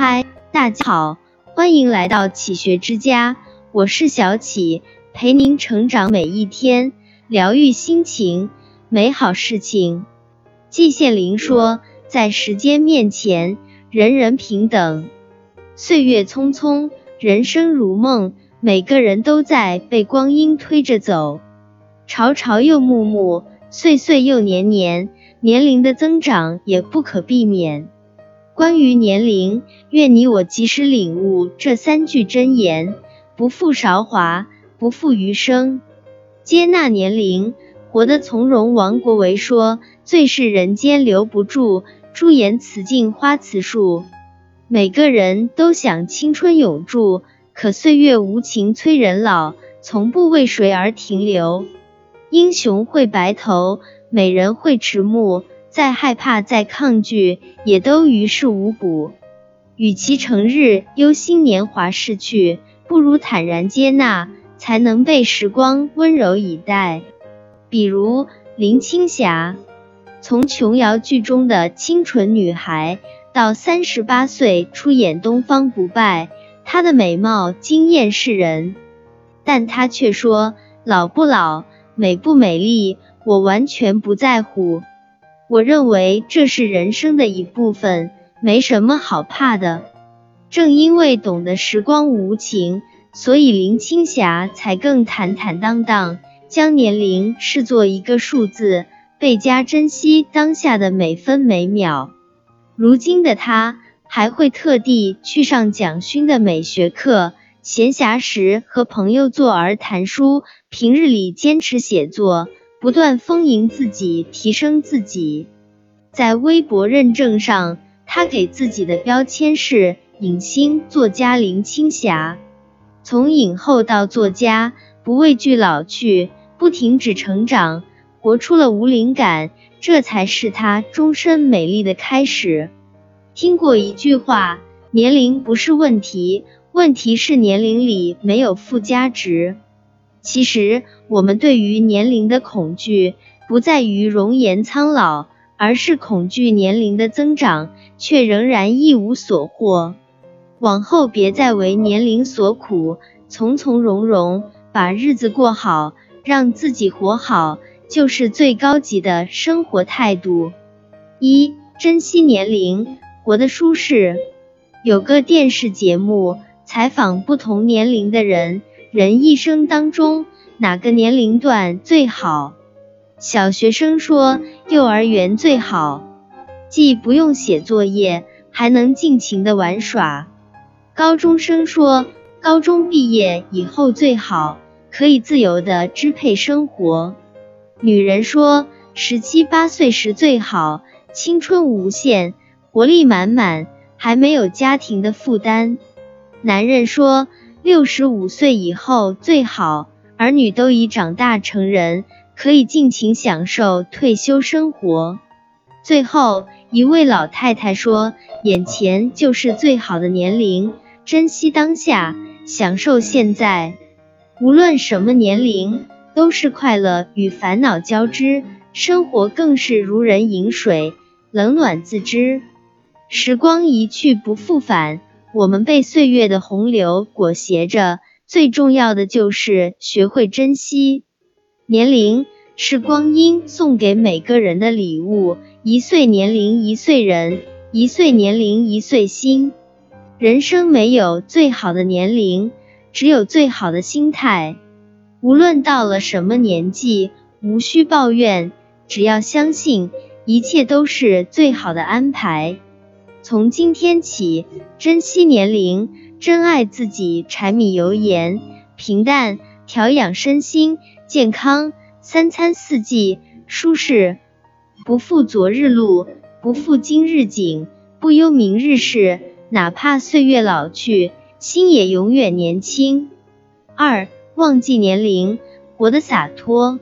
嗨，大家好，欢迎来到启学之家，我是小启，陪您成长每一天，疗愈心情，美好事情。季羡林说，在时间面前，人人平等。岁月匆匆，人生如梦，每个人都在被光阴推着走。朝朝又暮暮，岁岁又年年，年龄的增长也不可避免。关于年龄，愿你我及时领悟这三句真言：不负韶华，不负余生。接纳年龄，活得从容。王国维说：“最是人间留不住，朱颜辞镜花辞树。”每个人都想青春永驻，可岁月无情催人老，从不为谁而停留。英雄会白头，美人会迟暮。再害怕，再抗拒，也都于事无补。与其成日忧心年华逝去，不如坦然接纳，才能被时光温柔以待。比如林青霞，从琼瑶剧中的清纯女孩，到三十八岁出演《东方不败》，她的美貌惊艳世人，但她却说：“老不老，美不美丽，我完全不在乎。”我认为这是人生的一部分，没什么好怕的。正因为懂得时光无情，所以林青霞才更坦坦荡荡，将年龄视作一个数字，倍加珍惜当下的每分每秒。如今的她还会特地去上蒋勋的美学课，闲暇时和朋友坐而谈书，平日里坚持写作。不断丰盈自己，提升自己。在微博认证上，他给自己的标签是影星作家林青霞。从影后到作家，不畏惧老去，不停止成长，活出了无灵感，这才是他终身美丽的开始。听过一句话：年龄不是问题，问题是年龄里没有附加值。其实，我们对于年龄的恐惧，不在于容颜苍老，而是恐惧年龄的增长，却仍然一无所获。往后别再为年龄所苦，从从容容把日子过好，让自己活好，就是最高级的生活态度。一、珍惜年龄，活得舒适。有个电视节目采访不同年龄的人。人一生当中哪个年龄段最好？小学生说幼儿园最好，既不用写作业，还能尽情的玩耍。高中生说高中毕业以后最好，可以自由的支配生活。女人说十七八岁时最好，青春无限，活力满满，还没有家庭的负担。男人说。六十五岁以后最好，儿女都已长大成人，可以尽情享受退休生活。最后一位老太太说：“眼前就是最好的年龄，珍惜当下，享受现在。无论什么年龄，都是快乐与烦恼交织，生活更是如人饮水，冷暖自知。时光一去不复返。”我们被岁月的洪流裹挟着，最重要的就是学会珍惜。年龄是光阴送给每个人的礼物，一岁年龄一岁人，一岁年龄一岁心。人生没有最好的年龄，只有最好的心态。无论到了什么年纪，无需抱怨，只要相信一切都是最好的安排。从今天起，珍惜年龄，珍爱自己，柴米油盐平淡，调养身心健康，三餐四季舒适，不负昨日路，不负今日景，不忧明日事。哪怕岁月老去，心也永远年轻。二，忘记年龄，活得洒脱。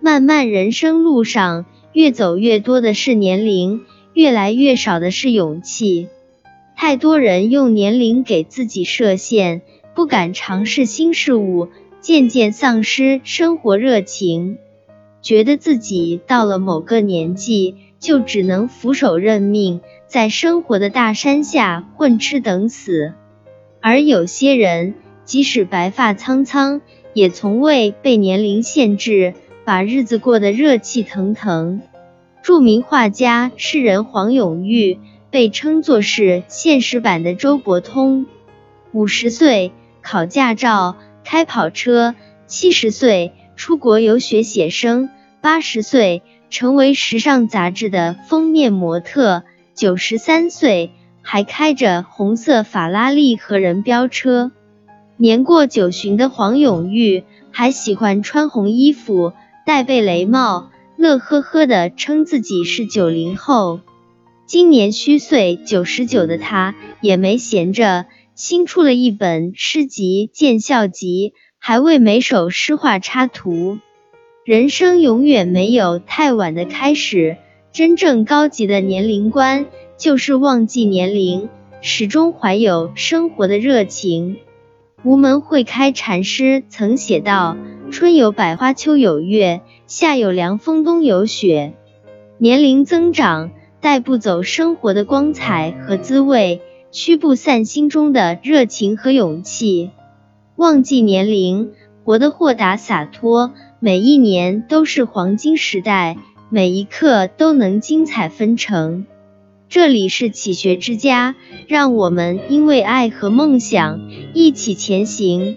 漫漫人生路上，越走越多的是年龄。越来越少的是勇气，太多人用年龄给自己设限，不敢尝试新事物，渐渐丧失生活热情，觉得自己到了某个年纪就只能俯首认命，在生活的大山下混吃等死；而有些人，即使白发苍苍，也从未被年龄限制，把日子过得热气腾腾。著名画家、诗人黄永玉被称作是现实版的周伯通。五十岁考驾照、开跑车，七十岁出国游学写生，八十岁成为时尚杂志的封面模特，九十三岁还开着红色法拉利和人飙车。年过九旬的黄永玉还喜欢穿红衣服、戴贝雷帽，乐呵呵的称自己是九零后。今年虚岁九十九的他也没闲着，新出了一本诗集《见笑集》，还为每首诗画插图。人生永远没有太晚的开始，真正高级的年龄观就是忘记年龄，始终怀有生活的热情。无门会开禅师曾写道：“春有百花，秋有月，夏有凉风，冬有雪。年龄增长，带不走生活的光彩和滋味，驱不散心中的热情和勇气。忘记年龄，活得豁达洒脱，每一年都是黄金时代，每一刻都能精彩纷呈。”这里是启学之家，让我们因为爱和梦想一起前行。